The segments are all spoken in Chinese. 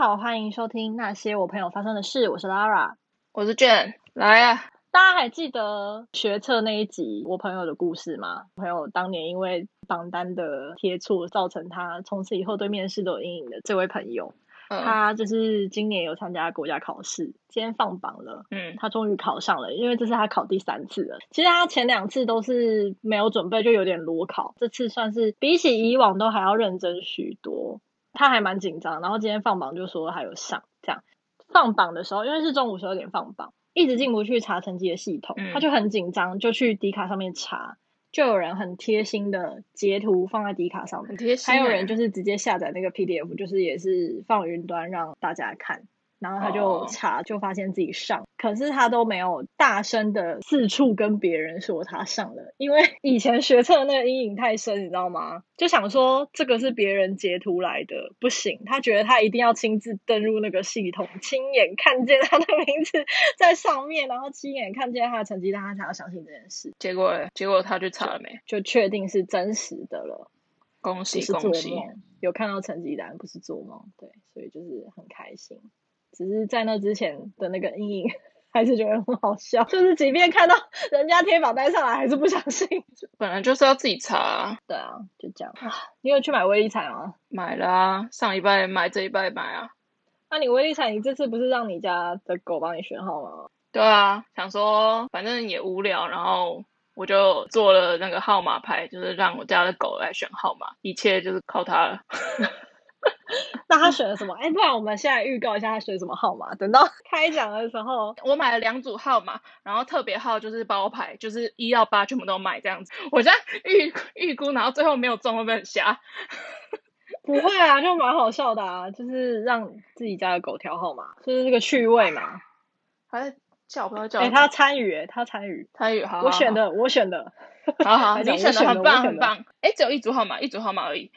好，欢迎收听那些我朋友发生的事。我是 Lara，我是 Jen，来啊！大家还记得学测那一集我朋友的故事吗？朋友当年因为榜单的贴错，造成他从此以后对面试都有阴影的这位朋友。他就是今年有参加国家考试，今天放榜了。嗯，他终于考上了，因为这是他考第三次了。其实他前两次都是没有准备，就有点裸考。这次算是比起以往都还要认真许多。他还蛮紧张，然后今天放榜就说还有上。这样放榜的时候，因为是中午十二点放榜，一直进不去查成绩的系统，他就很紧张，就去迪卡上面查。就有人很贴心的截图放在迪卡上面，还有人就是直接下载那个 PDF，就是也是放云端让大家看。然后他就查，就发现自己上，可是他都没有大声的四处跟别人说他上了，因为以前学测那个阴影太深，你知道吗？就想说这个是别人截图来的，不行，他觉得他一定要亲自登入那个系统，亲眼看见他的名字在上面，然后亲眼看见他的成绩，单他才要相信这件事。结果，结果他去查了没？就确定是真实的了。恭喜恭喜！有看到成绩单，不是做梦，对，所以就是很开心。只是在那之前的那个阴影，还是觉得很好笑。就是即便看到人家贴榜单上来，还是不相信。本来就是要自己查啊。对啊，就这样。啊你有去买威力彩吗？买了啊，上礼拜买，这一拜买啊。那你威力彩，你这次不是让你家的狗帮你选号吗？对啊，想说反正也无聊，然后我就做了那个号码牌，就是让我家的狗来选号码，一切就是靠它了。那他选了什么？哎、欸，不然我们现在预告一下他选什么号码。等到 开奖的时候，我买了两组号码，然后特别号就是包牌，就是一到八全部都买这样子。我现在预预估，然后最后没有中，会不会很瞎？不会啊，就蛮好笑的啊，就是让自己家的狗挑号码，就是这个趣味嘛。还在叫不要叫？哎、欸，他参与，他参与，参与。好，我选的，我选的。好好，你选的很棒，很棒。哎、欸，只有一组号码，一组号码而已。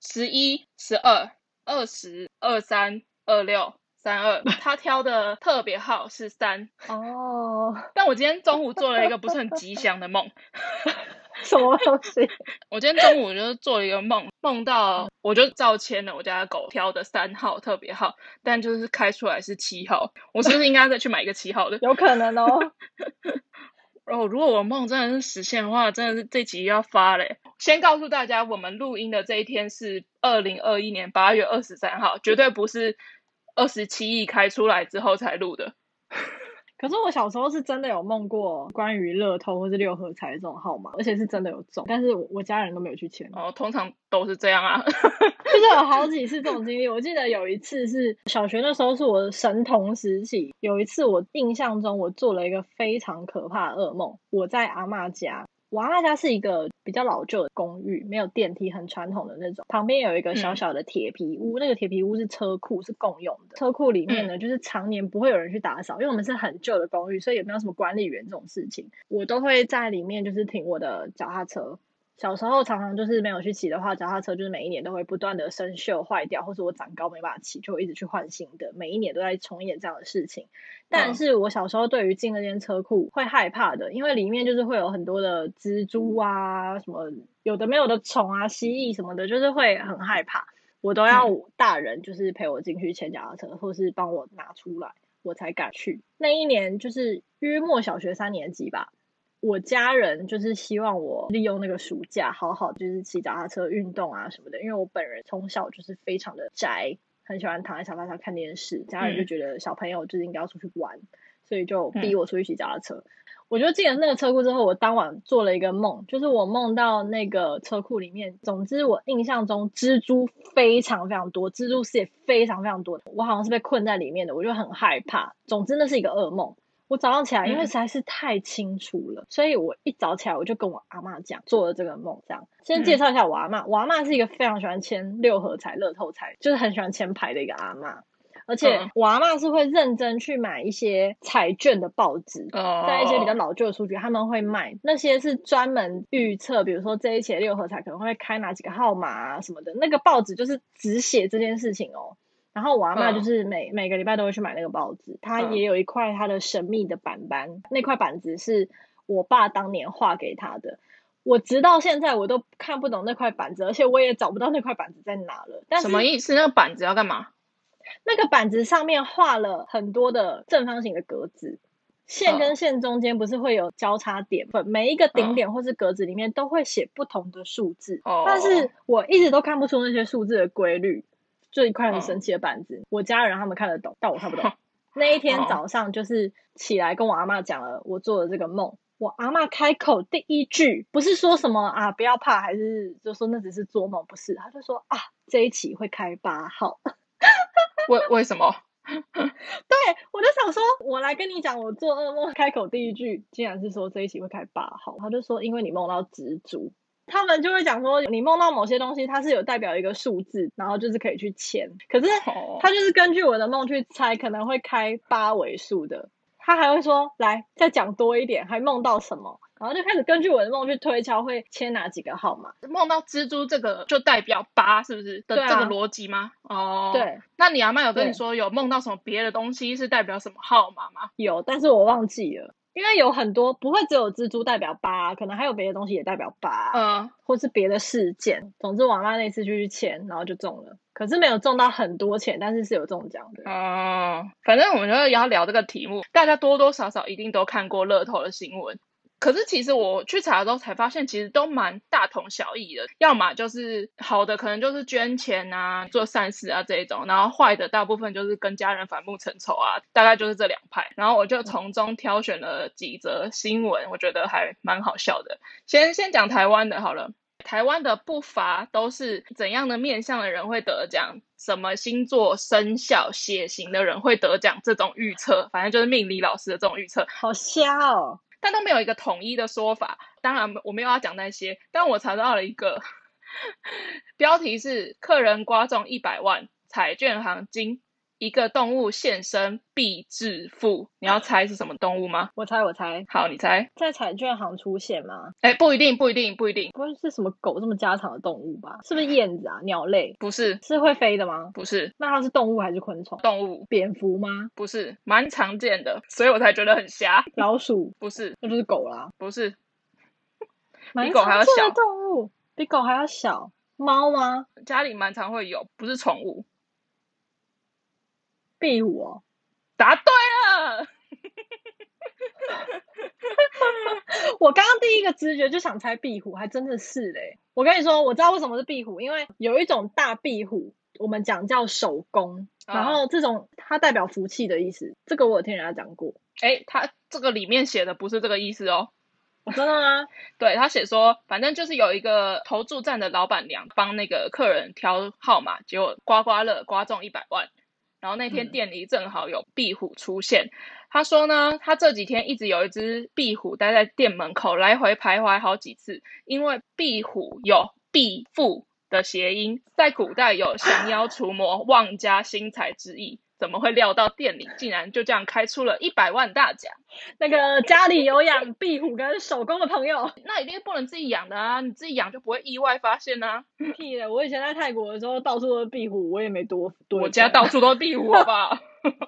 十一、十二、二十、二三、二六、三二，他挑的特别号是三哦。但我今天中午做了一个不是很吉祥的梦。什么东西？我今天中午就做了一个梦，梦到我就照签了我家的狗挑的三号特别号，但就是开出来是七号。我是不是应该再去买一个七号的？有可能哦。哦，如果我梦真的是实现的话，真的是这集要发嘞。先告诉大家，我们录音的这一天是二零二一年八月二十三号，绝对不是二十七亿开出来之后才录的。可是我小时候是真的有梦过关于乐透或是六合彩这种号码，而且是真的有中，但是我家人都没有去签。哦，通常都是这样啊，就是有好几次这种经历。我记得有一次是小学那时候，是我的神童时期。有一次我印象中，我做了一个非常可怕的噩梦，我在阿妈家。我阿嬷家是一个比较老旧的公寓，没有电梯，很传统的那种。旁边有一个小小的铁皮屋，嗯、那个铁皮屋是车库，是共用的。车库里面呢，嗯、就是常年不会有人去打扫，因为我们是很旧的公寓，所以也没有什么管理员这种事情。我都会在里面，就是停我的脚踏车。小时候常常就是没有去骑的话，脚踏车就是每一年都会不断的生锈坏掉，或是我长高没办法骑，就会一直去换新的。每一年都在重演这样的事情。但是我小时候对于进那间车库会害怕的，因为里面就是会有很多的蜘蛛啊，什么有的没有的虫啊、蜥蜴什么的，就是会很害怕。我都要大人就是陪我进去牵脚踏车，或是帮我拿出来，我才敢去。那一年就是约莫小学三年级吧。我家人就是希望我利用那个暑假好好就是骑脚踏车运动啊什么的，因为我本人从小就是非常的宅，很喜欢躺在沙发上看电视。家人就觉得小朋友就是应该要出去玩，所以就逼我出去骑脚踏车。嗯、我就进了那个车库之后，我当晚做了一个梦，就是我梦到那个车库里面，总之我印象中蜘蛛非常非常多，蜘蛛丝也非常非常多，我好像是被困在里面的，我就很害怕。总之那是一个噩梦。我早上起来，因为实在是太清楚了，嗯、所以我一早起来我就跟我阿嬷讲，做了这个梦。这样，先介绍一下我阿嬷。我阿嬷是一个非常喜欢签六合彩、乐透彩，就是很喜欢签牌的一个阿嬷。而且我阿嬷是会认真去买一些彩券的报纸，嗯、在一些比较老旧的书局，他们会卖那些是专门预测，比如说这一期六合彩可能会开哪几个号码啊什么的。那个报纸就是只写这件事情哦。然后我阿妈就是每、嗯、每个礼拜都会去买那个包子，她也有一块她的神秘的板板，嗯、那块板子是我爸当年画给她的。我直到现在我都看不懂那块板子，而且我也找不到那块板子在哪了。但什么意思？那个板子要干嘛？那个板子上面画了很多的正方形的格子，线跟线中间不是会有交叉点，哦、每一个顶点或是格子里面都会写不同的数字，哦、但是我一直都看不出那些数字的规律，就一块很神奇的板子。哦、我家人他们看得懂，但我看不懂。那一天早上就是起来跟我阿嬷讲了我做的这个梦。我阿嬷开口第一句不是说什么啊不要怕，还是就说那只是做梦，不是，他就说啊这一期会开八号。为为什么？对，我就想说，我来跟你讲，我做噩梦开口第一句竟然是说这一期会开八号。他就说因为你梦到蜘蛛，他们就会讲说你梦到某些东西，它是有代表一个数字，然后就是可以去签。可是他就是根据我的梦去猜，可能会开八位数的。他还会说：“来，再讲多一点，还梦到什么？”然后就开始根据我的梦去推敲，会签哪几个号码？梦到蜘蛛这个就代表八，是不是的、啊、这个逻辑吗？哦，对。那你阿妈有跟你说有梦到什么别的东西是代表什么号码吗？有，但是我忘记了。因为有很多不会只有蜘蛛代表八，可能还有别的东西也代表八，嗯，或是别的事件。总之，我妈那次就去签，然后就中了，可是没有中到很多钱，但是是有中奖的。嗯，反正我们就要聊这个题目，大家多多少少一定都看过乐透的新闻。可是其实我去查的时候才发现，其实都蛮大同小异的。要么就是好的，可能就是捐钱啊、做善事啊这一种；然后坏的，大部分就是跟家人反目成仇啊，大概就是这两派。然后我就从中挑选了几则新闻，我觉得还蛮好笑的。先先讲台湾的好了，台湾的不乏都是怎样的面相的人会得奖，什么星座、生肖、血型的人会得奖，这种预测，反正就是命理老师的这种预测，好瞎哦。但都没有一个统一的说法。当然，我没有要讲那些。但我查到了一个 标题是“客人刮中一百万，彩券行金”。一个动物现身必致富，你要猜是什么动物吗？我猜，我猜。好，你猜。在彩券行出现吗？哎，不一定，不一定，不一定。不会是什么狗这么家常的动物吧？是不是燕子啊？鸟类？不是。是会飞的吗？不是。那它是动物还是昆虫？动物。蝙蝠吗？不是，蛮常见的，所以我才觉得很瞎。老鼠？不是，那就是狗啦。不是。比狗还要小。动物比狗还要小。猫吗？家里蛮常会有，不是宠物。壁虎哦，答对了！我刚刚第一个直觉就想猜壁虎，还真的是嘞。我跟你说，我知道为什么是壁虎，因为有一种大壁虎，我们讲叫手工，啊、然后这种它代表福气的意思。这个我有听人家讲过。哎，它这个里面写的不是这个意思哦。真的吗？对，他写说，反正就是有一个投注站的老板娘帮那个客人挑号码，结果刮刮乐刮中一百万。然后那天店里正好有壁虎出现，嗯、他说呢，他这几天一直有一只壁虎待在店门口来回徘徊好几次，因为壁虎有壁富的谐音，在古代有降妖除魔、旺家兴财之意。怎么会料到店里竟然就这样开出了一百万大奖？那个家里有养壁虎跟手工的朋友，那一定不能自己养的啊！你自己养就不会意外发现啊。屁的！我以前在泰国的时候，到处都是壁虎，我也没多多。我家到处都是壁虎，好不好？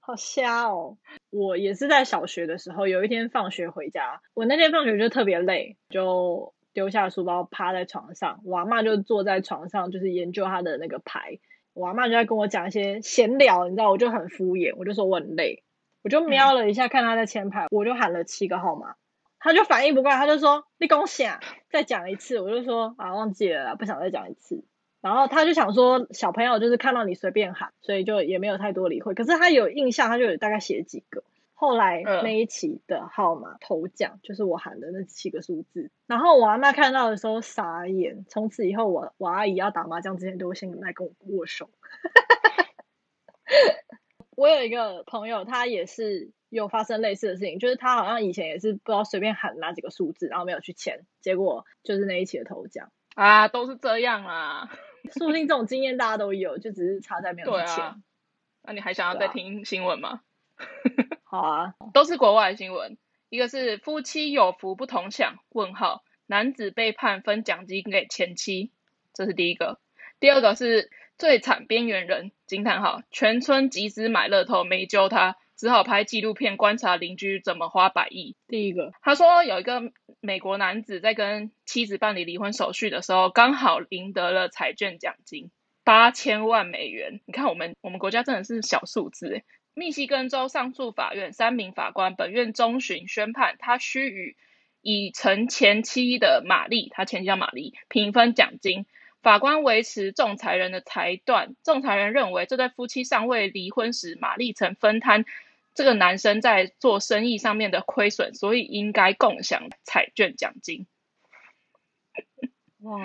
好瞎哦！我也是在小学的时候，有一天放学回家，我那天放学就特别累，就丢下书包，趴在床上，我阿嬷就坐在床上，就是研究她的那个牌。我阿妈就在跟我讲一些闲聊，你知道，我就很敷衍，我就说我很累，我就瞄了一下，看他在前排，我就喊了七个号码，他就反应不过来，他就说你恭喜啊，再讲一次，我就说啊忘记了，不想再讲一次，然后他就想说小朋友就是看到你随便喊，所以就也没有太多理会，可是他有印象，他就有大概写几个。后来那一期的号码头奖就是我喊的那七个数字，然后我阿妈看到的时候傻眼。从此以后我，我我阿姨要打麻将之前都会先来跟我握手。我有一个朋友，他也是有发生类似的事情，就是他好像以前也是不知道随便喊哪几个数字，然后没有去签，结果就是那一期的头奖啊，都是这样啊。说不定这种经验大家都有，就只是差在没有去签。啊。那你还想要再听新闻吗？好啊，都是国外新闻。一个是夫妻有福不同享，问号，男子被判分奖金给前妻，这是第一个。第二个是最惨边缘人，惊叹号，全村集资买乐透没救他，只好拍纪录片观察邻居怎么花百亿。第一个，他说有一个美国男子在跟妻子办理离婚手续的时候，刚好赢得了彩券奖金。八千万美元。你看，我们我们国家真的是小数字诶。密西根州上诉法院三名法官本院中旬宣判，他需与已成前妻的玛丽，他前妻叫玛丽，平分奖金。法官维持仲裁人的裁断，仲裁人认为这对夫妻尚未离婚时，玛丽曾分摊这个男生在做生意上面的亏损，所以应该共享彩券奖金。哇！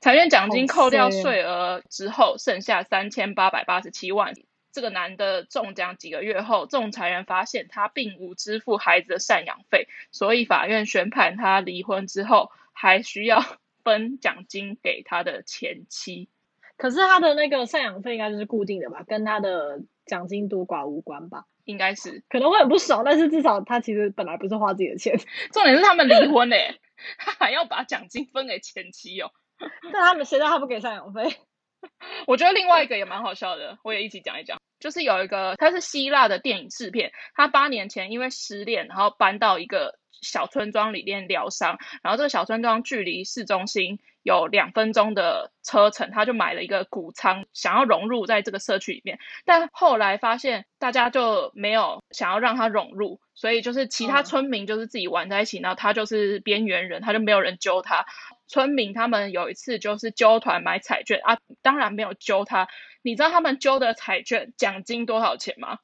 彩券奖金扣掉税额之后，剩下三千八百八十七万。这个男的中奖几个月后，仲裁员发现他并无支付孩子的赡养费，所以法院宣判他离婚之后还需要分奖金给他的前妻。可是他的那个赡养费应该就是固定的吧，跟他的奖金多寡无关吧？应该是，可能会很不爽，但是至少他其实本来不是花自己的钱。重点是他们离婚嘞，他 还要把奖金分给前妻哦。但他们谁让他不给赡养费？我觉得另外一个也蛮好笑的，我也一起讲一讲。就是有一个，他是希腊的电影制片，他八年前因为失恋，然后搬到一个小村庄里面疗伤，然后这个小村庄距离市中心有两分钟的车程，他就买了一个谷仓，想要融入在这个社区里面，但后来发现大家就没有想要让他融入，所以就是其他村民就是自己玩在一起，然后他就是边缘人，他就没有人揪他。村民他们有一次就是揪团买彩券啊，当然没有揪他。你知道他们揪的彩券奖金多少钱吗？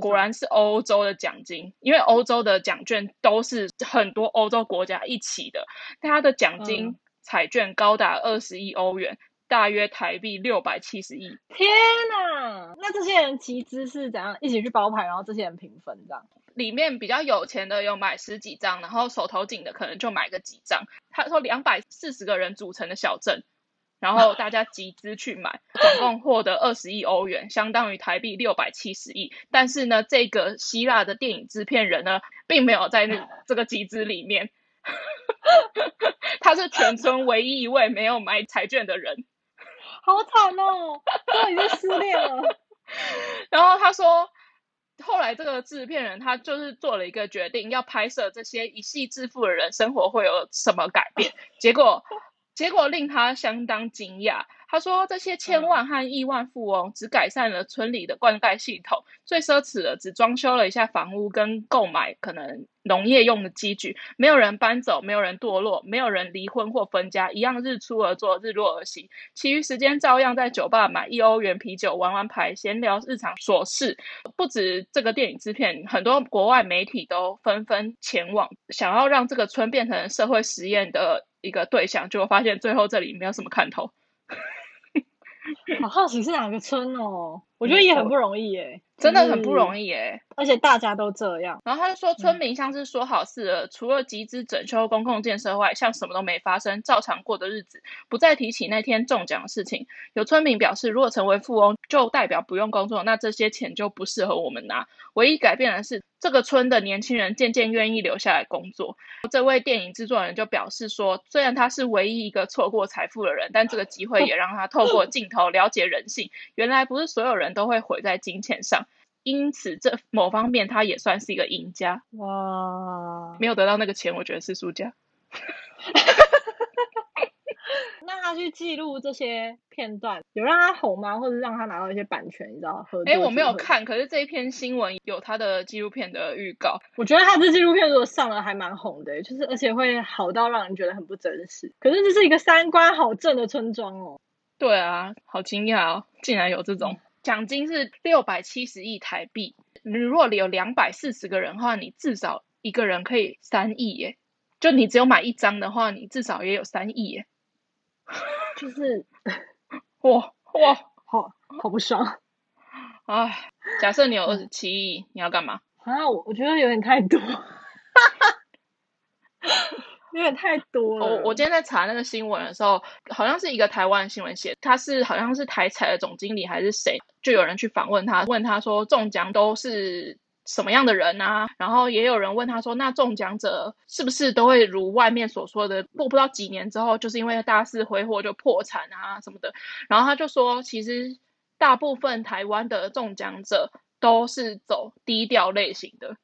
果然是欧洲的奖金，因为欧洲的奖券都是很多欧洲国家一起的，它的奖金彩券高达二十亿欧元，大约台币六百七十亿。天哪！那这些人集资是怎样一起去包牌，然后这些人平分这样？里面比较有钱的有买十几张，然后手头紧的可能就买个几张。他说两百四十个人组成的小镇。然后大家集资去买，总共获得二十亿欧元，相当于台币六百七十亿。但是呢，这个希腊的电影制片人呢，并没有在那这个集资里面，他是全村唯一一位没有买彩券的人，好惨哦，都已经失恋了。然后他说，后来这个制片人他就是做了一个决定，要拍摄这些一夕致富的人生活会有什么改变，结果。结果令他相当惊讶。他说：“这些千万和亿万富翁只改善了村里的灌溉系统，最奢侈的只装修了一下房屋跟购买可能农业用的机具。没有人搬走，没有人堕落，没有人离婚或分家，一样日出而作，日落而息。其余时间照样在酒吧买一欧元啤酒，玩玩牌，闲聊日常琐事。不止这个电影制片，很多国外媒体都纷纷前往，想要让这个村变成社会实验的一个对象。结果发现最后这里没有什么看头。”好好奇是哪个村哦？我觉得也很不容易耶，真的很不容易耶，而且大家都这样。然后他就说，村民像是说好事了，除了集资整修公共建设外，像什么都没发生，照常过的日子，不再提起那天中奖的事情。有村民表示，如果成为富翁，就代表不用工作，那这些钱就不适合我们拿。唯一改变的是，这个村的年轻人渐渐愿意留下来工作。这位电影制作人就表示说，虽然他是唯一一个错过财富的人，但这个机会也让他透过镜头了解人性。原来不是所有人都会毁在金钱上，因此这某方面他也算是一个赢家。哇，没有得到那个钱，我觉得是输家。那他去记录这些片段，有让他红吗？或者让他拿到一些版权？你知道？哎，我没有看，可是这一篇新闻有他的纪录片的预告。我觉得他这纪录片如果上了，还蛮红的，就是而且会好到让人觉得很不真实。可是这是一个三观好正的村庄哦。对啊，好惊讶哦，竟然有这种奖金是六百七十亿台币。你如果你有两百四十个人的话，你至少一个人可以三亿耶。就你只有买一张的话，你至少也有三亿耶。就是，哇哇，好好不爽！哎，假设你有二十七亿，你要干嘛？啊，我我觉得有点太多，有点太多了。我我今天在查那个新闻的时候，好像是一个台湾新闻写，他是好像是台彩的总经理还是谁，就有人去访问他，问他说中奖都是。什么样的人啊？然后也有人问他说：“那中奖者是不是都会如外面所说的，过不到几年之后，就是因为大肆挥霍就破产啊什么的？”然后他就说：“其实大部分台湾的中奖者都是走低调类型的，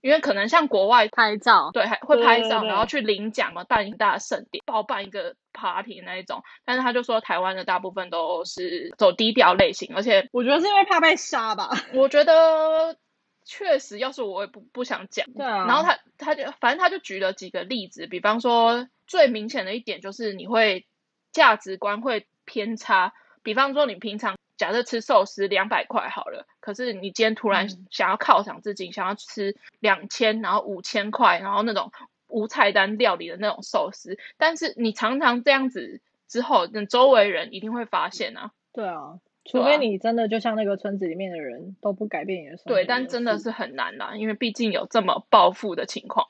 因为可能像国外拍照，对，还会拍照，对对对然后去领奖嘛，办一大盛典，包办一个 party 那一种。但是他就说，台湾的大部分都是走低调类型，而且我觉得是因为怕被杀吧。我觉得确实，要是我也不不想讲。对啊。然后他他就反正他就举了几个例子，比方说最明显的一点就是你会价值观会偏差，比方说你平常。假设吃寿司两百块好了，可是你今天突然想要犒赏自己，嗯、想要吃两千，然后五千块，然后那种无菜单料理的那种寿司，但是你常常这样子之后，那周围人一定会发现啊。对啊，除非你真的就像那个村子里面的人都不改变你的生活。对，但真的是很难啦，因为毕竟有这么暴富的情况。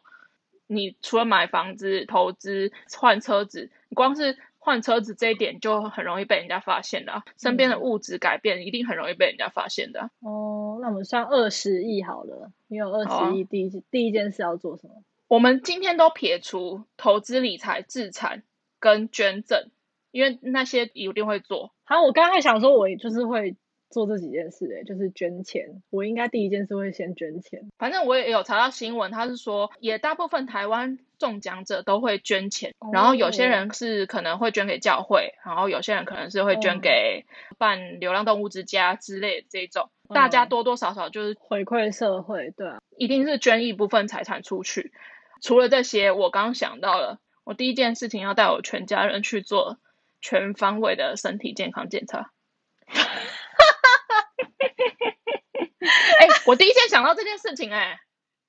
你除了买房子、投资、换车子，你光是。换车子这一点就很容易被人家发现的，身边的物质改变一定很容易被人家发现的。哦，那我们算二十亿好了，你有二十亿，第一、啊、第一件事要做什么？我们今天都撇除投资理财、资产跟捐赠，因为那些一定会做。好，我刚才想说，我就是会。做这几件事，欸，就是捐钱。我应该第一件事会先捐钱。反正我也有查到新闻，他是说，也大部分台湾中奖者都会捐钱，哦，然后有些人是可能会捐给教会，然后有些人可能是会捐给办流浪动物之家之类的这种，哦。大家多多少少就是回馈社会，对啊，一定是捐一部分财产出去。除了这些，我刚想到了，我第一件事情要带我全家人去做全方位的身体健康检查。哎、欸，我第一天想到这件事情、欸，哎，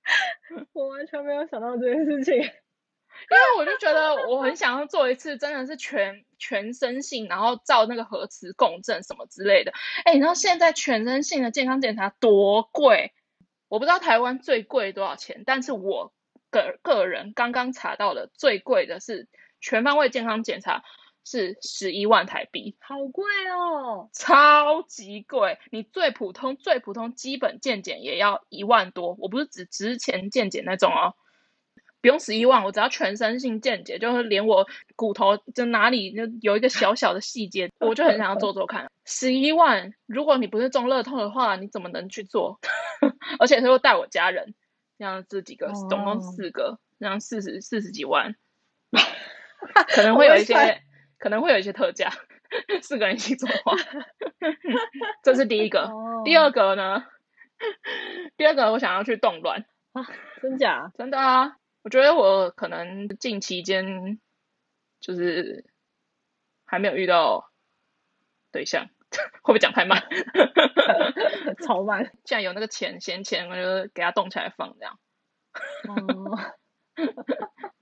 我完全没有想到这件事情，因为我就觉得我很想要做一次，真的是全全身性，然后照那个核磁共振什么之类的。哎、欸，你知道现在全身性的健康检查多贵？我不知道台湾最贵多少钱，但是我个个人刚刚查到的最贵的是全方位健康检查。是十一万台币，好贵哦，超级贵！你最普通、最普通基本健检也要一万多，我不是指之前健检那种哦，不用十一万，我只要全身性健检，就是连我骨头就哪里就有一个小小的细节，我就很想要做做看。十一万，如果你不是中乐透的话，你怎么能去做？而且他又带我家人，这样这几个，总共四个，这样四十四十几万，可能会有一些。可能会有一些特价，四个人一起做的话，这是第一个。Oh. 第二个呢？第二个我想要去动乱啊，真假？真的啊！我觉得我可能近期间就是还没有遇到对象，会不会讲太慢？超慢！既然有那个钱闲钱，我就给他动起来放这样。哦。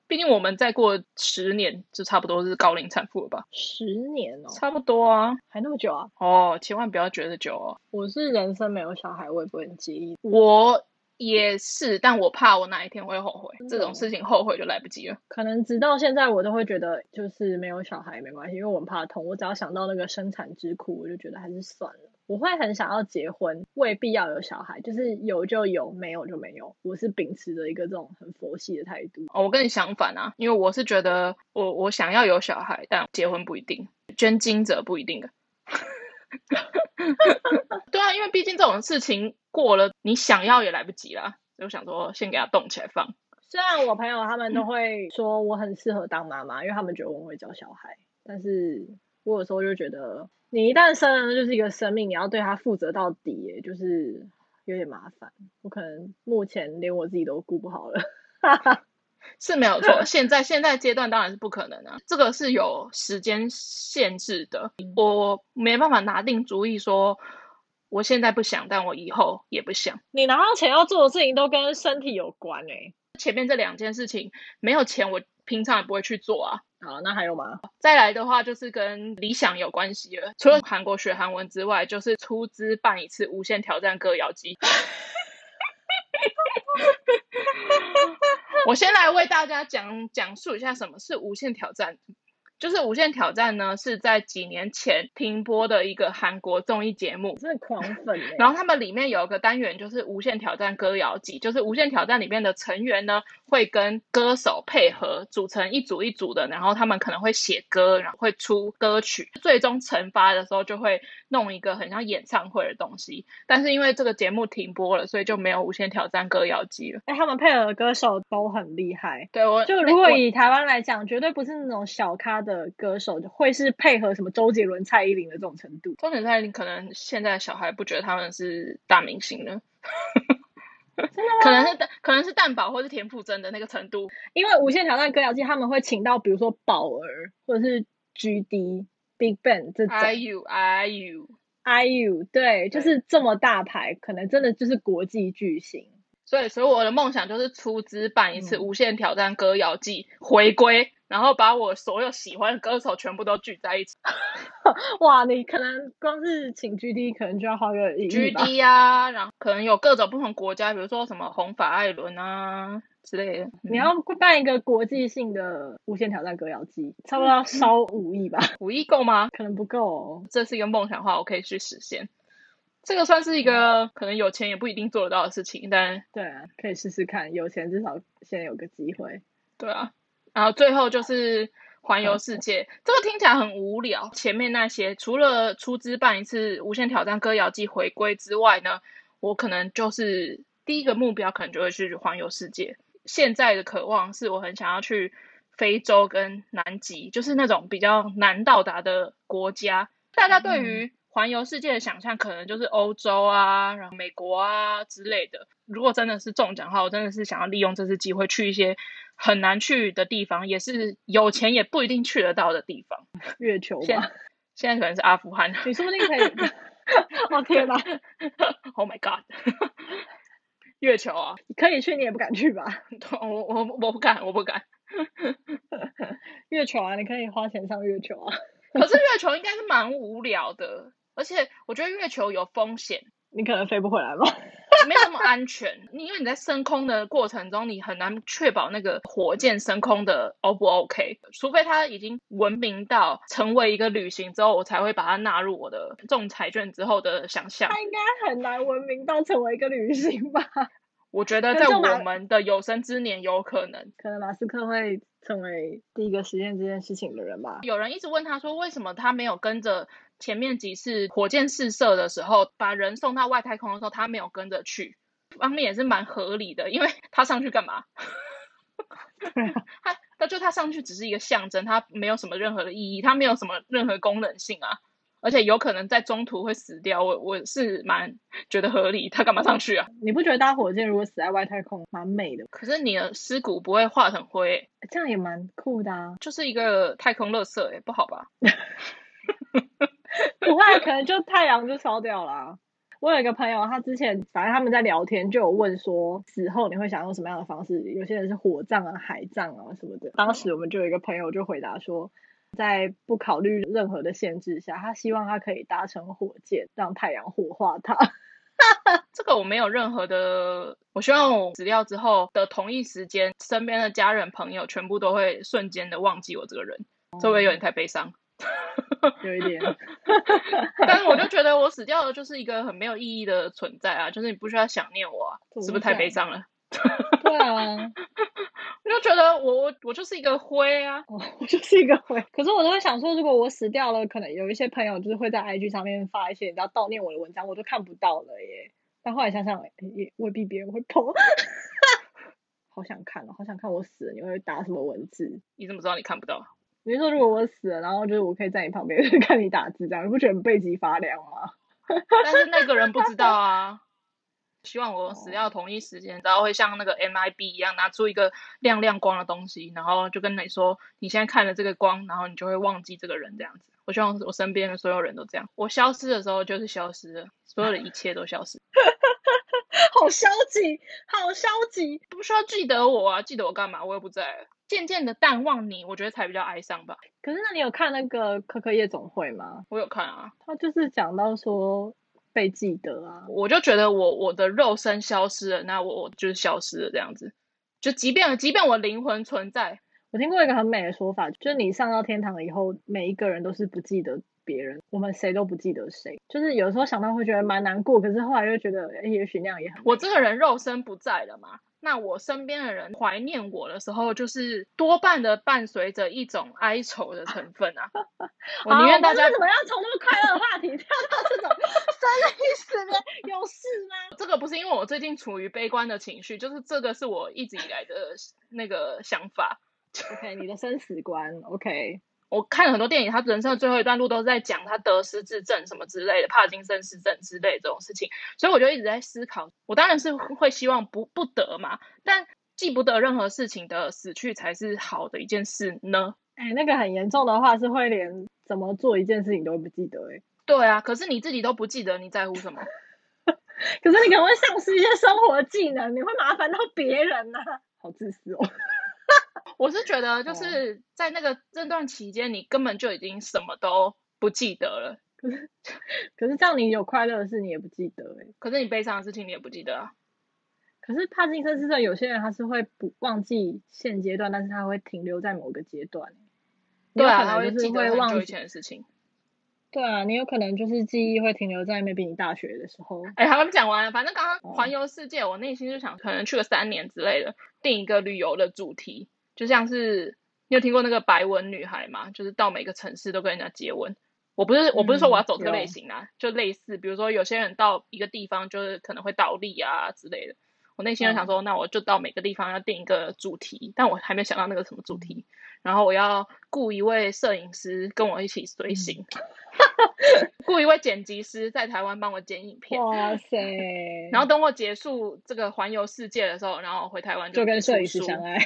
Oh. 毕竟我们再过十年就差不多是高龄产妇了吧？十年哦，差不多啊，还那么久啊？哦，千万不要觉得久哦。我是人生没有小孩，我也不会很介意。我也是，但我怕我哪一天会后悔，这种事情后悔就来不及了。可能直到现在，我都会觉得就是没有小孩没关系，因为我很怕痛。我只要想到那个生产之苦，我就觉得还是算了。我会很想要结婚，未必要有小孩，就是有就有，没有就没有。我是秉持着一个这种很佛系的态度。哦，我跟你相反啊，因为我是觉得我我想要有小孩，但结婚不一定，捐精者不一定的。对啊，因为毕竟这种事情过了，你想要也来不及了。就想说先给他冻起来放。虽然我朋友他们都会说我很适合当妈妈，因为他们觉得我会教小孩，但是我有时候就觉得。你一旦生了，就是一个生命，你要对他负责到底，就是有点麻烦。我可能目前连我自己都顾不好了，是没有错。现在现在阶段当然是不可能啊，这个是有时间限制的，我没办法拿定主意说我现在不想，但我以后也不想。你拿到钱要做的事情都跟身体有关诶、欸，前面这两件事情没有钱，我平常也不会去做啊。好，那还有吗？再来的话就是跟理想有关系了。除了韩国学韩文之外，就是出资办一次无限挑战歌谣祭。我先来为大家讲讲述一下什么是无限挑战就是《无限挑战》呢，是在几年前停播的一个韩国综艺节目，真的狂粉。然后他们里面有一个单元，就是《无限挑战歌谣祭》，就是《无限挑战》里面的成员呢，会跟歌手配合，组成一组一组的，然后他们可能会写歌，然后会出歌曲，最终惩罚的时候就会弄一个很像演唱会的东西。但是因为这个节目停播了，所以就没有《无限挑战歌谣祭》了。哎，他们配合的歌手都很厉害。对，我就如果以台湾来讲，绝对不是那种小咖的歌手，会是配合什么周杰伦、蔡依林的这种程度。周杰伦、蔡依林可能现在小孩不觉得他们是大明星呢，真的？可能是可能是蛋堡或是田馥甄的那个程度。因为《无限挑战歌谣祭》他们会请到比如说宝儿或者是 GD、Big Bang 这种。IU、IU、IU，对，就是这么大牌，可能真的就是国际巨星。所以，所以我的梦想就是出资办一次《无限挑战歌谣祭》回归，然后把我所有喜欢的歌手全部都聚在一起。哇，你可能光是请 GD 可能就要花个亿 GD 啊，然后可能有各种不同国家，比如说什么红发艾伦啊之类的。嗯、你要办一个国际性的《无限挑战歌谣祭》，差不多要烧五亿吧？五亿够吗？可能不够哦。这是一个梦想的话，我可以去实现。这个算是一个可能有钱也不一定做得到的事情，但对啊，可以试试看。有钱至少现在有个机会。对啊，然后最后就是环游世界，这个听起来很无聊。前面那些除了出资办一次《无限挑战歌谣季》回归之外呢，我可能就是第一个目标可能就会去环游世界。现在的渴望是我很想要去非洲跟南极，就是那种比较难到达的国家。大家对于、嗯环游世界的想象可能就是欧洲啊，然后美国啊之类的。如果真的是中奖的话，我真的是想要利用这次机会去一些很难去的地方，也是有钱也不一定去得到的地方。月球吧，现在，现在可能是阿富汗。你说不定可以。哦天哪！Oh my god！月球啊，可以去，你也不敢去吧？我我我不敢，我不敢。月球啊，你可以花钱上月球啊。可是月球应该是蛮无聊的。而且我觉得月球有风险，你可能飞不回来吧，没有那么安全。你因为你在升空的过程中，你很难确保那个火箭升空的 O 不 OK，除非它已经文明到成为一个旅行之后，我才会把它纳入我的中彩券之后的想象。它应该很难文明到成为一个旅行吧？我觉得在我们的有生之年有可能，可能马斯克会成为第一个实现这件事情的人吧。有人一直问他说，为什么他没有跟着？前面几次火箭试射的时候，把人送到外太空的时候，他没有跟着去，方面也是蛮合理的，因为他上去干嘛？他他就他上去只是一个象征，他没有什么任何的意义，他没有什么任何功能性啊，而且有可能在中途会死掉，我我是蛮觉得合理，他干嘛上去啊？你不觉得搭火箭如果死在外太空蛮美的？可是你的尸骨不会化成灰，这样也蛮酷的啊，就是一个太空垃圾，哎，不好吧？不会，可能就太阳就烧掉了啊。我有一个朋友，他之前反正他们在聊天，就有问说死后你会想用什么样的方式？有些人是火葬啊、海葬啊什么的。当时我们就有一个朋友就回答说，在不考虑任何的限制下，他希望他可以搭乘火箭，让太阳火化他。这个我没有任何的，我希望我死掉之后的同一时间，身边的家人朋友全部都会瞬间的忘记我这个人，这会有点太悲伤。有一点，但是我就觉得我死掉了就是一个很没有意义的存在啊，就是你不需要想念我啊，是不是太悲伤了？对啊，我就觉得我我我就是一个灰啊，哦，我就是一个灰。可是我都会想说，如果我死掉了，可能有一些朋友就是会在 IG 上面发一些你知道悼念我的文章，我都看不到了耶。但后来想想，也未必别人会碰。好想看哦，好想看我死了你会打什么文字？你怎么知道你看不到？比如说，如果我死了，然后就是我可以在你旁边 看你打字，这样你不觉得背脊发凉吗？但是那个人不知道啊。希望我死掉同一时间，然后会像那个 MIB 一样拿出一个亮亮光的东西，然后就跟你说，你现在看了这个光，然后你就会忘记这个人这样子。我希望我身边的所有人都这样。我消失的时候就是消失了，所有的一切都消失。好消极，好消极，不需要记得我啊，记得我干嘛？我又不在。渐渐的淡忘你，我觉得才比较哀伤吧。可是那你有看那个《可可夜总会》吗？我有看啊，他就是讲到说被记得啊，我就觉得我我的肉身消失了，那我我就是消失了这样子。就即便即便我灵魂存在，我听过一个很美的说法，就是你上到天堂以后，每一个人都是不记得别人，我们谁都不记得谁。就是有时候想到会觉得蛮难过，可是后来又觉得，哎，也许那样也很。我这个人肉身不在了嘛。那我身边的人怀念我的时候，就是多半的伴随着一种哀愁的成分啊。我宁愿大家怎么样从那么快乐的话题跳到这种生离死别，有事吗？这个不是因为我最近处于悲观的情绪，就是这个是我一直以来的那个想法。OK，你的生死观 OK。我看了很多电影，他人生的最后一段路都是在讲他得失智症什么之类的，帕金森氏症之类的这种事情，所以我就一直在思考，我当然是会希望不不得嘛，但记不得任何事情的死去才是好的一件事呢？哎，那个很严重的话是会连怎么做一件事情都不记得哎。对啊，可是你自己都不记得，你在乎什么？可是你可能会丧失一些生活技能，你会麻烦到别人呐、啊，好自私哦。我是觉得，就是在那个这段期间，你根本就已经什么都不记得了。可是，可是这样你有快乐的事，你也不记得哎。可是你悲伤的事情，你也不记得啊。可是帕金森氏症，有些人他是会不忘记现阶段，但是他会停留在某个阶段。对啊，他会记得很久以前的事情。对啊，你有可能就是记忆会停留在 maybe 你大学的时候。哎，好，我们讲完了。反正刚刚环游世界，我内心就想，可能去个三年之类的，定一个旅游的主题。就像是你有听过那个白文女孩吗？就是到每个城市都跟人家接吻。我不是我不是说我要走这个类型啊，嗯、就类似，比如说有些人到一个地方就是可能会倒立啊之类的。我内心就想说，嗯、那我就到每个地方要定一个主题，但我还没想到那个什么主题。然后我要雇一位摄影师跟我一起随行，雇、嗯、一位剪辑师在台湾帮我剪影片。哇 塞！然后等我结束这个环游世界的时候，然后回台湾就，就跟摄影师相爱。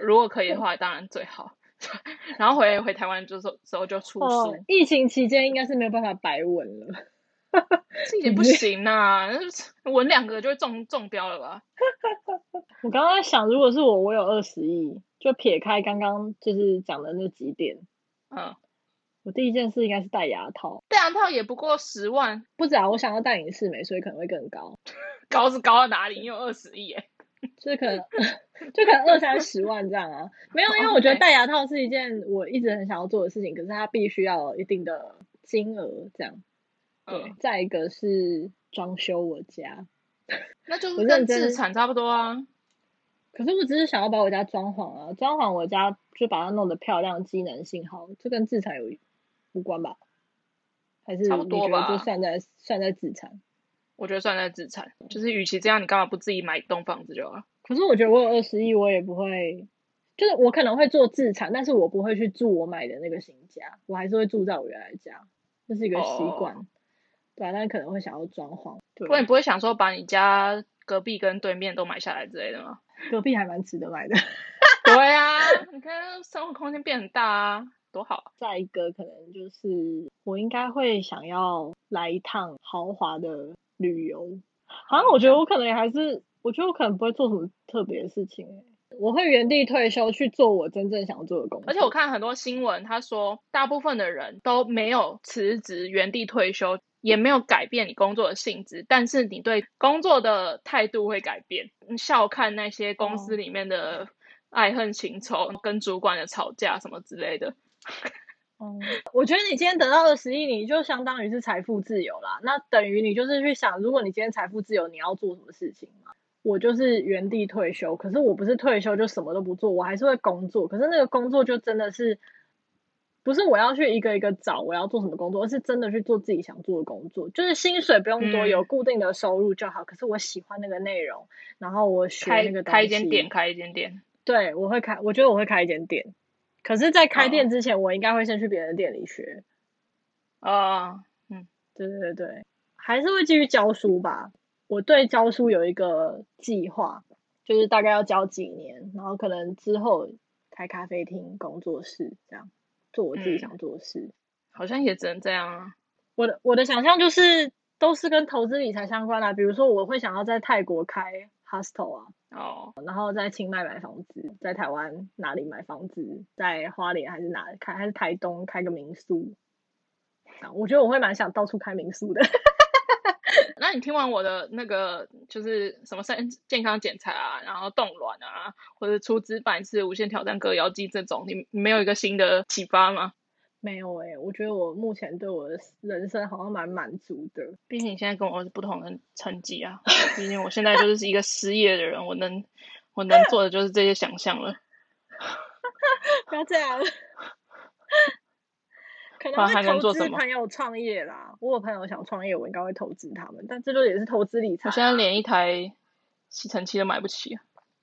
如果可以的话，当然最好。然后回回台湾就时候就出书。哦，疫情期间应该是没有办法白吻了，这也不行啊！吻两个就会中中标了吧？我刚刚在想，如果是我，我有二十亿，就撇开刚刚就是讲的那几点，嗯，我第一件事应该是戴牙套。戴牙套也不过十万，不止啊！我想要戴隐适美，所以可能会更高。高是高到哪里？你有二十亿哎。就是可能，就可能二三十万这样啊，没有，因为我觉得戴牙套是一件我一直很想要做的事情，可是它必须要有一定的金额这样。对，嗯、再一个是装修我家，那就是跟自产差不多啊。可是我只是想要把我家装潢啊，装潢我家就把它弄得漂亮，机能性好，这跟自产有无关吧？还是你觉得就算在算在自产？我觉得算在自产，就是与其这样，你干嘛不自己买一栋房子就好？可是我觉得我有二十亿，我也不会，就是我可能会做自产，但是我不会去住我买的那个新家，我还是会住在我原来家，这是一个习惯。Oh. 对啊，但是可能会想要装潢。对，不过你不会想说把你家隔壁跟对面都买下来之类的吗？隔壁还蛮值得买的。对啊，你看生活空间变很大啊，多好。再一个可能就是我应该会想要来一趟豪华的。旅游，好像我觉得我可能也还是，我觉得我可能不会做什么特别的事情，我会原地退休去做我真正想做的工作。而且我看很多新闻，他说大部分的人都没有辞职原地退休，也没有改变你工作的性质，但是你对工作的态度会改变，笑看那些公司里面的爱恨情仇，跟主管的吵架什么之类的。嗯，我觉得你今天得到二十亿，你就相当于是财富自由啦。那等于你就是去想，如果你今天财富自由，你要做什么事情嘛？我就是原地退休，可是我不是退休就什么都不做，我还是会工作。可是那个工作就真的是，不是我要去一个一个找我要做什么工作，而是真的去做自己想做的工作。就是薪水不用多，有固定的收入就好。嗯、可是我喜欢那个内容，然后我学那个。开一间店，开一间店。对，我会开，我觉得我会开一间店。可是，在开店之前，oh. 我应该会先去别人店里学。啊，uh, 嗯，对对对，还是会继续教书吧。我对教书有一个计划，就是大概要教几年，然后可能之后开咖啡厅、工作室这样做我自己想做的事。嗯，好像也只能这样啊。我的我的想象就是都是跟投资理财相关的，比如说我会想要在泰国开 hostel 啊。哦，oh. 然后在清迈买房子，在台湾哪里买房子，在花莲还是哪里开，还是台东开个民宿？我觉得我会蛮想到处开民宿的。那你听完我的那个就是什么身健康检查啊，然后冻卵啊，或者出资百次无限挑战歌谣祭这种，你你没有一个新的启发吗？没有诶、欸，我觉得我目前对我的人生好像蛮满足的。毕竟你现在跟我是不同的成绩啊，毕竟我现在就是一个失业的人，我能我能做的就是这些想象了。不要这样。可能会投资朋友创业啦。我有朋友想创业，我应该会投资他们，但这就也是投资理财、啊。我现在连一台吸尘器都买不起，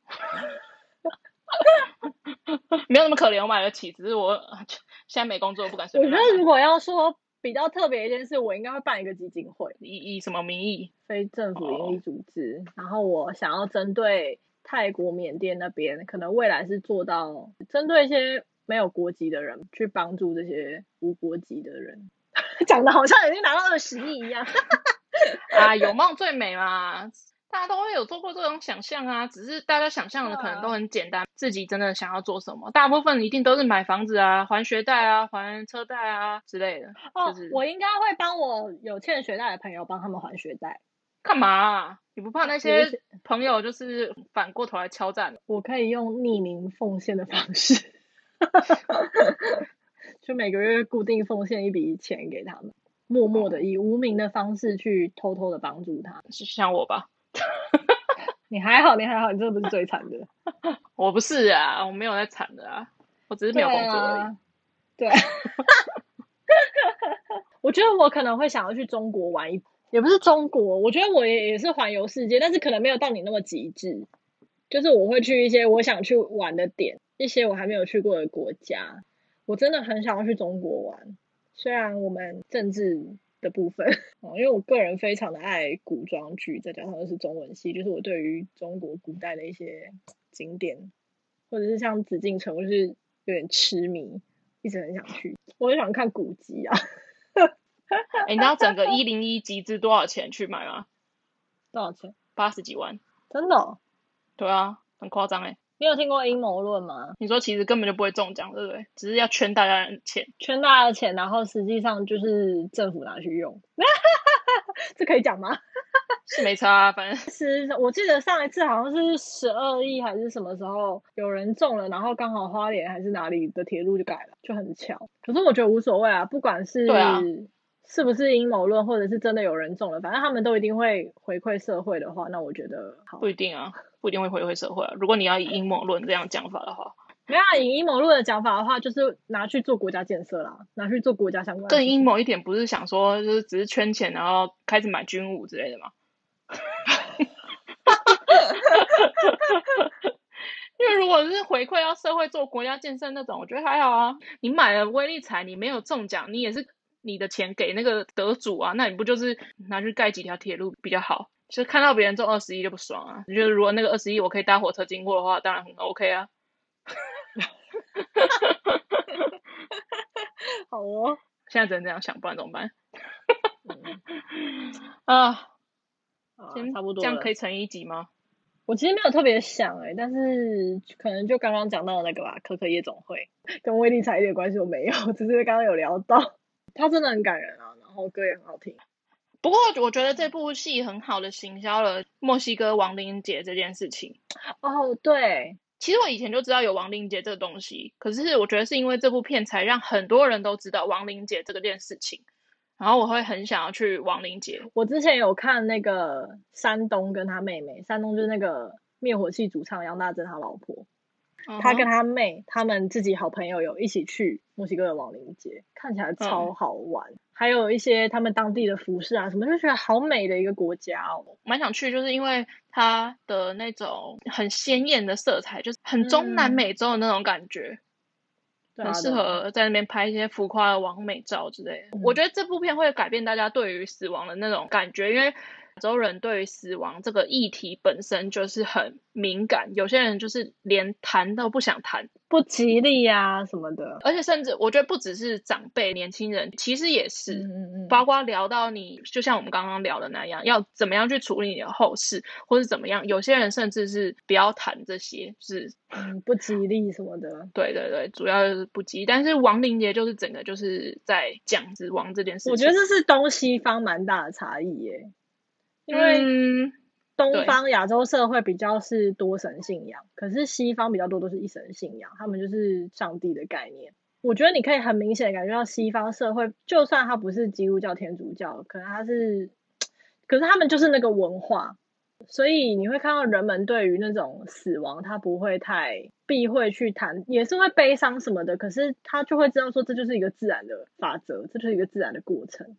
没有那么可怜，我买得起，只是我 现在没工作，不敢随便。我觉得如果要说比较特别一件事，我应该会办一个基金会，以以什么名义？非政府盈利组织。Oh. 然后我想要针对泰国、缅甸那边，可能未来是做到针对一些。没有国籍的人去帮助这些无国籍的人，讲的好像已经拿到二十亿一样。啊，有梦最美嘛，大家都会有做过这种想象啊，只是大家想象的可能都很简单，自己真的想要做什么，大部分一定都是买房子啊、还学贷啊、还车贷啊之类的。哦，就是、我应该会帮我有欠学贷的朋友帮他们还学贷。干嘛、啊？你不怕那些朋友就是反过头来敲诈？我可以用匿名奉献的方式。就每个月固定奉献一笔钱给他们，默默的以无名的方式去偷偷的帮助他。是像我吧？你还好，你还好，你这不是最惨的。我不是啊，我没有在惨的啊，我只是没有工作而已。对，啊、对我觉得我可能会想要去中国玩一，也不是中国，我觉得我也也是环游世界，但是可能没有到你那么极致。就是我会去一些我想去玩的点。一些我还没有去过的国家，我真的很想要去中国玩。虽然我们政治的部分，因为我个人非常的爱古装剧，再加上又是中文系，就是我对于中国古代的一些景点，或者是像紫禁城，我就是有点痴迷，一直很想去。我就想看古籍啊。哎、欸，你知道整个一零一集资多少钱去买吗？多少钱？八十几万。真的、哦？对啊，很夸张哎。你有听过阴谋论吗？你说其实根本就不会中奖，对不对？只是要圈大家的钱，圈大家的钱，然后实际上就是政府拿去用。这可以讲吗？是没差啊，反正是我记得上一次好像是十二亿还是什么时候有人中了，然后刚好花莲还是哪里的铁路就改了，就很巧。可是我觉得无所谓啊，不管是是不是阴谋论，或者是真的有人中了，反正他们都一定会回馈社会的话，那我觉得好。不一定啊。不一定会回馈社会啊！如果你要以阴谋论这样讲法的话，没有啊，以阴谋论的讲法的话，就是拿去做国家建设啦，拿去做国家相关。更阴谋一点，不是想说就是只是圈钱，然后开始买军武之类的吗？因为如果是回馈到社会做国家建设那种，我觉得还好啊。你买了威力彩，你没有中奖，你也是你的钱给那个得主啊，那你不就是拿去盖几条铁路比较好？就看到别人中二十一就不爽啊！你觉得如果那个二十一我可以搭火车经过的话，当然很 OK 啊。好哦，现在只能这样想，不然怎么办？啊，先差不多，这样可以乘一集吗？我其实没有特别想哎、欸，但是可能就刚刚讲到的那个吧，可可夜总会跟威力彩一点关系都没有，只是刚刚有聊到，他真的很感人啊，然后歌也很好听。不过我觉得这部戏很好的行销了墨西哥亡灵节这件事情。哦，对，其实我以前就知道有亡灵节这个东西，可是我觉得是因为这部片才让很多人都知道亡灵节这个件事情，然后我会很想要去亡灵节。我之前有看那个山东跟他妹妹，山东就是那个灭火器主唱杨大正他老婆。他跟他妹，他们自己好朋友有一起去墨西哥的亡灵节，看起来超好玩。嗯、还有一些他们当地的服饰啊什么，就觉得好美的一个国家哦，蛮想去，就是因为它的那种很鲜艳的色彩，就是很中南美洲的那种感觉，嗯、很适合在那边拍一些浮夸的亡美照之类的。嗯、我觉得这部片会改变大家对于死亡的那种感觉，因为。亚洲人对于死亡这个议题本身就是很敏感，有些人就是连谈都不想谈，不吉利呀、啊、什么的。而且甚至我觉得不只是长辈、年轻人，其实也是，嗯嗯嗯，包括聊到你，就像我们刚刚聊的那样，要怎么样去处理你的后事，或是怎么样，有些人甚至是不要谈这些，就是嗯不吉利什么的。对对对，主要就是不吉利。但是亡灵节就是整个就是在讲死亡这件事情。我觉得这是东西方蛮大的差异耶。因为东方亚洲社会比较是多神信仰，可是西方比较多都是一神信仰，他们就是上帝的概念。我觉得你可以很明显感觉到西方社会，就算他不是基督教、天主教，可能它是，可是他们就是那个文化，所以你会看到人们对于那种死亡，他不会太避讳去谈，也是会悲伤什么的，可是他就会知道说这就是一个自然的法则，这就是一个自然的过程。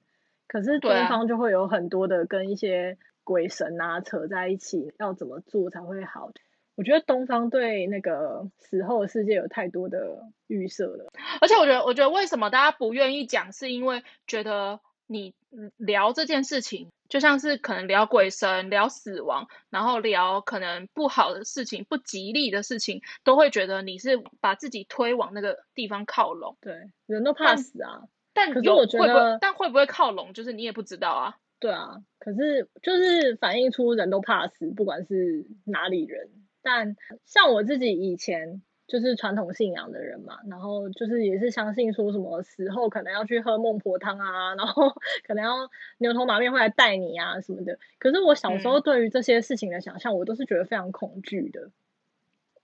可是东方就会有很多的跟一些鬼神啊扯在一起，要怎么做才会好？我觉得东方对那个死后的世界有太多的预设了，而且我觉得，我觉得为什么大家不愿意讲，是因为觉得你聊这件事情，就像是可能聊鬼神、聊死亡，然后聊可能不好的事情、不吉利的事情，都会觉得你是把自己推往那个地方靠拢。对，人都怕死啊。但可是我觉得会不会，但会不会靠拢，就是你也不知道啊。对啊，可是就是反映出人都怕死，不管是哪里人。但像我自己以前就是传统信仰的人嘛，然后就是也是相信说什么死后可能要去喝孟婆汤啊，然后 可能要牛头马面会来带你啊什么的。可是我小时候对于这些事情的想象，我都是觉得非常恐惧的。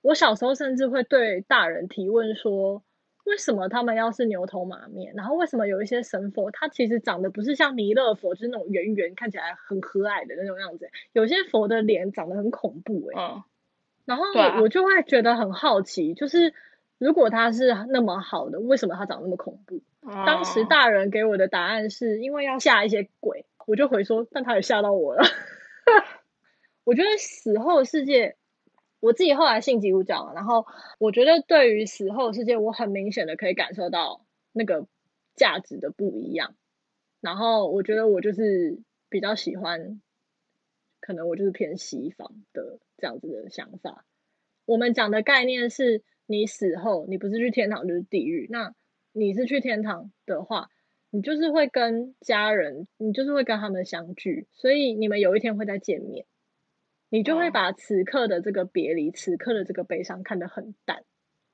我小时候甚至会对大人提问说，为什么他们要是牛头马面？然后为什么有一些神佛，他其实长得不是像弥勒佛，就是那种圆圆看起来很和蔼的那种样子，有些佛的脸长得很恐怖哎、欸。嗯然后我就会觉得很好奇，就是如果他是那么好的，为什么他长那么恐怖？当时大人给我的答案是因为要吓一些鬼，我就回说，但他也吓到我了。我觉得死后的世界，我自己后来信基督教，然后我觉得对于死后的世界，我很明显的可以感受到那个价值的不一样。然后我觉得我就是比较喜欢。可能我就是偏西方的这样子的想法。我们讲的概念是，你死后你不是去天堂就是地狱。那你是去天堂的话，你就是会跟家人，你就是会跟他们相聚，所以你们有一天会再见面。你就会把此刻的这个别离，此刻的这个悲伤看得很淡。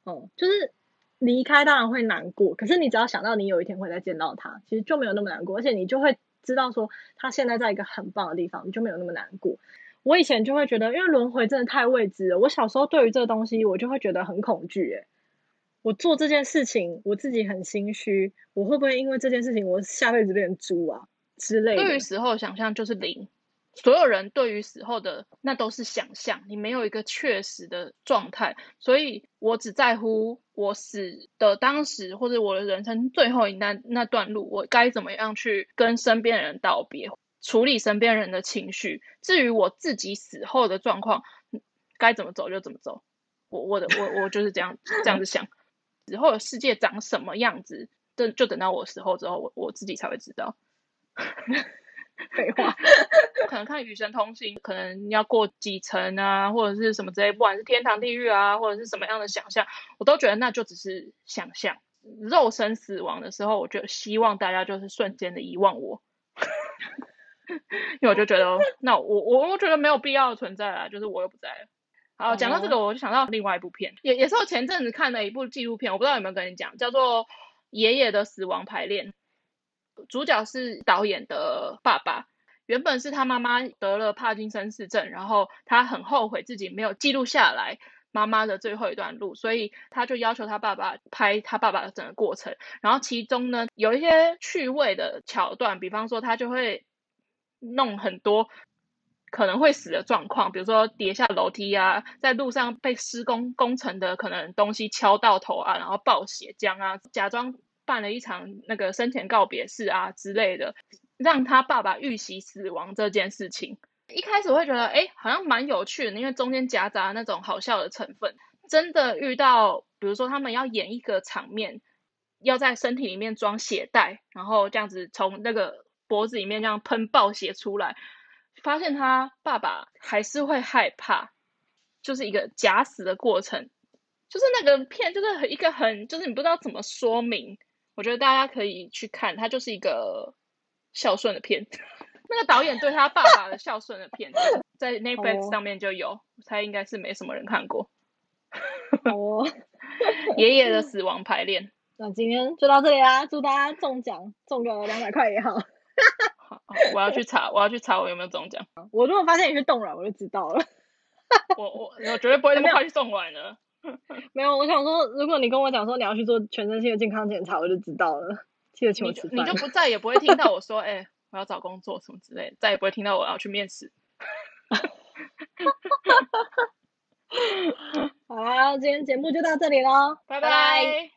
哦，就是离开当然会难过，可是你只要想到你有一天会再见到他，其实就没有那么难过，而且你就会。知道说他现在在一个很棒的地方，你就没有那么难过。我以前就会觉得，因为轮回真的太未知了。我小时候对于这个东西，我就会觉得很恐惧。哎，我做这件事情，我自己很心虚，我会不会因为这件事情，我下辈子变成猪啊之类的？对于死后想象就是零。所有人对于死后的那都是想象，你没有一个确实的状态，所以我只在乎我死的当时，或者我的人生最后一那那段路，我该怎么样去跟身边人道别，处理身边人的情绪。至于我自己死后的状况，该怎么走就怎么走。我我的我我就是这样这样子想，死后的世界长什么样子，等就等到我死后之后，我我自己才会知道。废话，可能看《与神同行》，可能要过几层啊，或者是什么之类，不管是天堂、地狱啊，或者是什么样的想象，我都觉得那就只是想象。肉身死亡的时候，我就希望大家就是瞬间的遗忘我，因为我就觉得，那我我我觉得没有必要的存在啊，就是我又不在了。好，讲到这个，我就想到另外一部片，也也是我前阵子看的一部纪录片，我不知道有没有跟你讲，叫做《爷爷的死亡排练》。主角是导演的爸爸，原本是他妈妈得了帕金森氏症，然后他很后悔自己没有记录下来妈妈的最后一段路，所以他就要求他爸爸拍他爸爸的整个过程。然后其中呢，有一些趣味的桥段，比方说他就会弄很多可能会死的状况，比如说跌下楼梯啊，在路上被施工工程的可能东西敲到头啊，然后爆血浆啊，假装。办了一场那个生前告别式啊之类的，让他爸爸预习死亡这件事情。一开始我会觉得，哎，好像蛮有趣的，因为中间夹杂那种好笑的成分。真的遇到，比如说他们要演一个场面，要在身体里面装血袋，然后这样子从那个脖子里面这样喷爆血出来，发现他爸爸还是会害怕，就是一个假死的过程。就是那个片，就是一个很，就是你不知道怎么说明。我觉得大家可以去看，它就是一个孝顺的片。那个导演对他爸爸的孝顺的片，在 Netflix 上面就有，我猜应该是没什么人看过。哦，爷爷的死亡排练。那今天就到这里啦，祝大家中奖，中个两百块也好。好，哦，我要去查，我要去查我有没有中奖。我如果发现你是冻卵，我就知道了。我我我绝对不会那么快去冻卵的。没有，我想说，如果你跟我讲说你要去做全身性的健康检查，我就知道了。记得请我吃饭。你就不再也不会听到我说，哎、欸，我要找工作什么之类的，再也不会听到我要去面试。好啦，今天节目就到这里喽，拜拜。